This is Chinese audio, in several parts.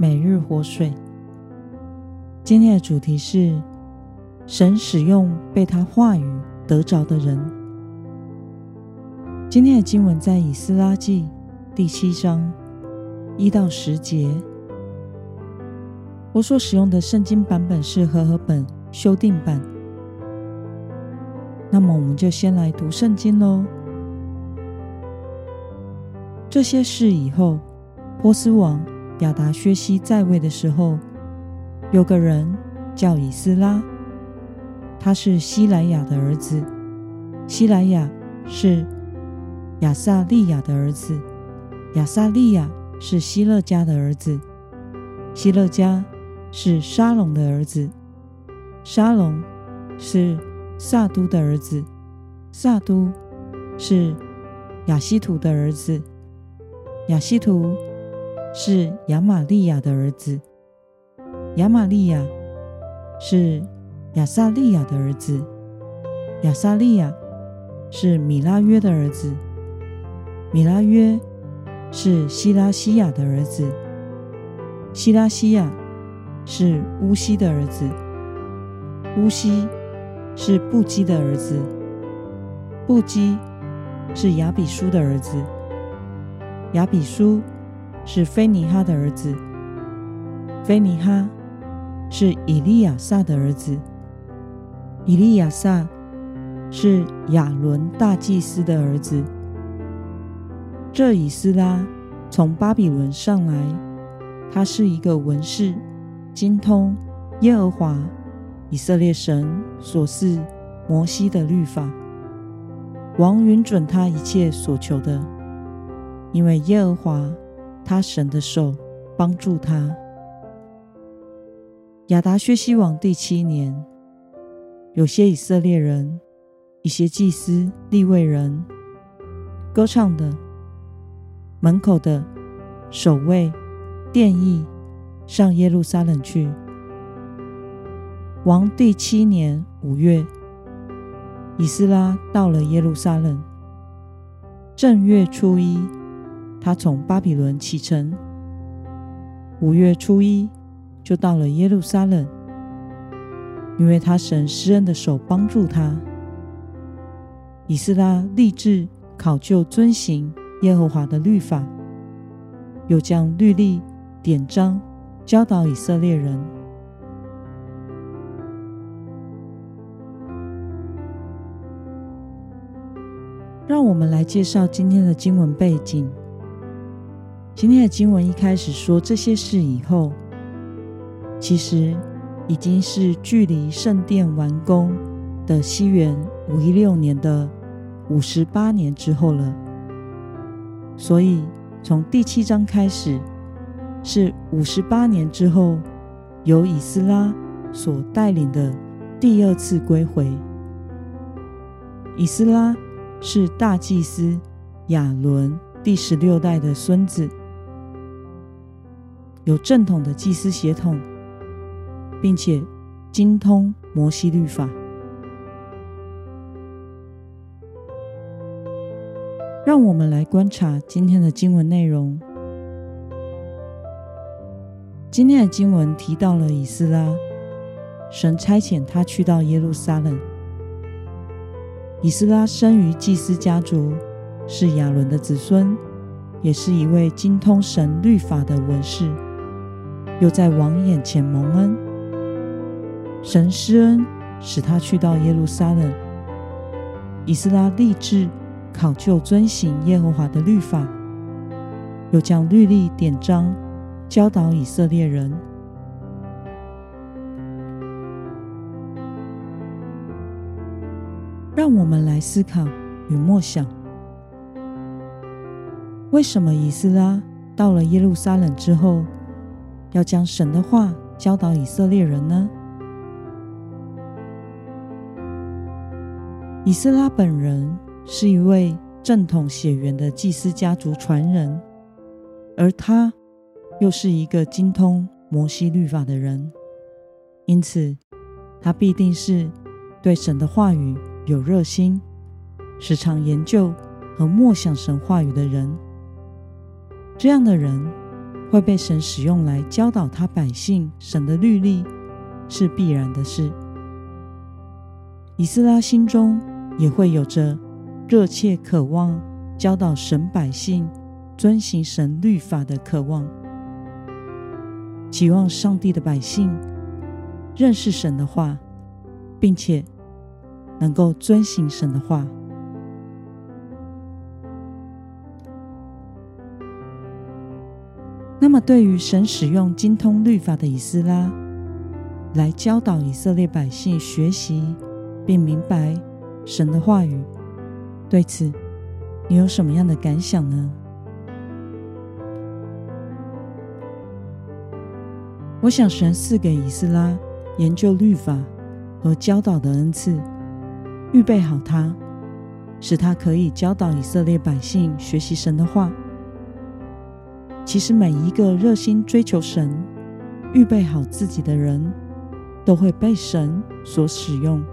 每日活水。今天的主题是神使用被他话语得着的人。今天的经文在以斯拉记第七章一到十节。我所使用的圣经版本是和合本修订版。那么，我们就先来读圣经喽。这些事以后，波斯王。亚达薛西在位的时候，有个人叫以斯拉，他是希莱亚的儿子。希莱亚是亚撒利雅的儿子，亚撒利雅是希勒家的儿子，希勒家是沙龙的儿子，沙龙是撒督的儿子，撒督是亚希图的儿子，亚希图。是亚玛利亚的儿子，亚玛利亚是亚撒利亚的儿子，亚撒利亚是米拉约的儿子，米拉约是西拉西亚的儿子，西拉西亚是乌西的儿子，乌西是布基的儿子，布基是亚比书的儿子，亚比书。是菲尼哈的儿子，菲尼哈是以利亚撒的儿子，以利亚撒是亚伦大祭司的儿子。这以斯拉从巴比伦上来，他是一个文士，精通耶和华以色列神所赐摩西的律法。王允准他一切所求的，因为耶和华。他神的手帮助他。亚达薛西王第七年，有些以色列人、一些祭司、立位人、歌唱的、门口的、守卫、殿役，上耶路撒冷去。王第七年五月，以斯拉到了耶路撒冷，正月初一。他从巴比伦启程，五月初一就到了耶路撒冷，因为他神施恩的手帮助他。以斯拉立志考究遵行耶和华的律法，又将律例典章教导以色列人。让我们来介绍今天的经文背景。今天的经文一开始说这些事以后，其实已经是距离圣殿完工的西元五一六年的五十八年之后了。所以从第七章开始，是五十八年之后，由以斯拉所带领的第二次归回。以斯拉是大祭司亚伦第十六代的孙子。有正统的祭司血统，并且精通摩西律法。让我们来观察今天的经文内容。今天的经文提到了以斯拉，神差遣他去到耶路撒冷。以斯拉生于祭司家族，是亚伦的子孙，也是一位精通神律法的文士。又在王眼前蒙恩，神施恩使他去到耶路撒冷。以斯拉立志考究遵行耶和华的律法，又将律例典章教导以色列人。让我们来思考与默想：为什么以斯拉到了耶路撒冷之后，要将神的话教导以色列人呢？以斯拉本人是一位正统血缘的祭司家族传人，而他又是一个精通摩西律法的人，因此他必定是对神的话语有热心，时常研究和默想神话语的人。这样的人会被神使用来教导他百姓神的律例，是必然的事。以斯拉心中也会有着热切渴望教导神百姓遵行神律法的渴望，期望上帝的百姓认识神的话，并且能够遵行神的话。那么，对于神使用精通律法的以斯拉来教导以色列百姓学习并明白神的话语，对此你有什么样的感想呢？我想，神赐给以斯拉研究律法和教导的恩赐，预备好他，使他可以教导以色列百姓学习神的话。其实每一个热心追求神、预备好自己的人，都会被神所使用，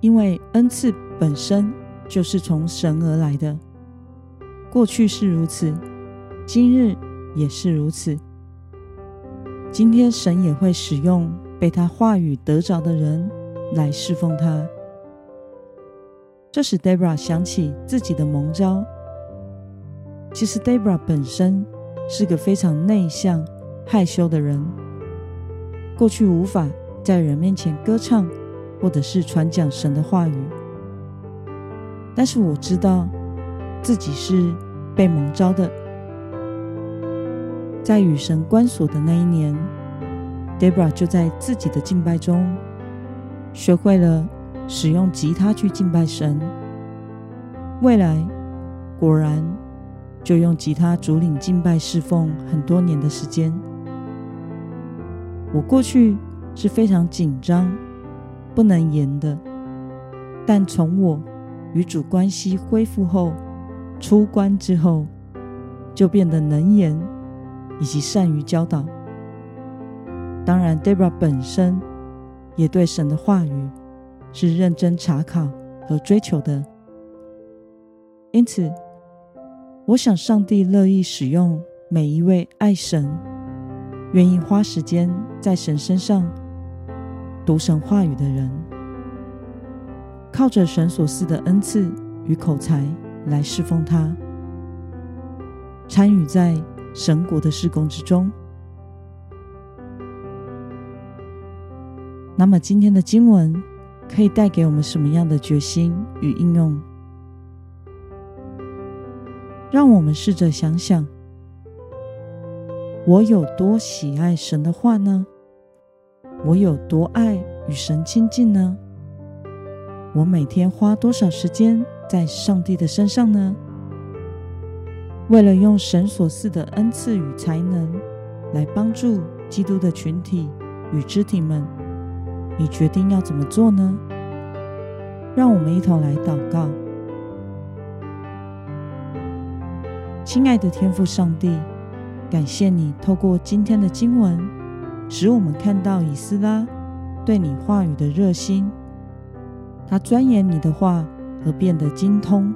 因为恩赐本身就是从神而来的。过去是如此，今日也是如此。今天神也会使用被他话语得着的人来侍奉他。这使 Debra 想起自己的蒙召。其实 Debra 本身是个非常内向、害羞的人，过去无法在人面前歌唱，或者是传讲神的话语。但是我知道自己是被蒙召的，在与神关锁的那一年，Debra 就在自己的敬拜中学会了使用吉他去敬拜神。未来果然。就用吉他主领敬拜侍奉很多年的时间。我过去是非常紧张、不能言的，但从我与主关系恢复后，出关之后，就变得能言，以及善于教导。当然，Debra 本身也对神的话语是认真查考和追求的，因此。我想，上帝乐意使用每一位爱神、愿意花时间在神身上读神话语的人，靠着神所赐的恩赐与口才来侍奉他，参与在神国的事工之中。那么，今天的经文可以带给我们什么样的决心与应用？让我们试着想想，我有多喜爱神的话呢？我有多爱与神亲近呢？我每天花多少时间在上帝的身上呢？为了用神所赐的恩赐与才能来帮助基督的群体与肢体们，你决定要怎么做呢？让我们一同来祷告。亲爱的天父上帝，感谢你透过今天的经文，使我们看到以斯拉对你话语的热心。他钻研你的话而变得精通，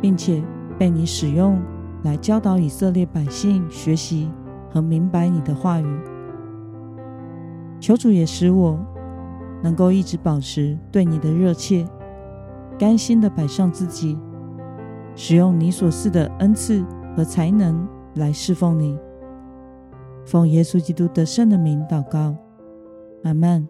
并且被你使用来教导以色列百姓学习和明白你的话语。求主也使我能够一直保持对你的热切，甘心的摆上自己。使用你所赐的恩赐和才能来侍奉你，奉耶稣基督得胜的名祷告，阿曼。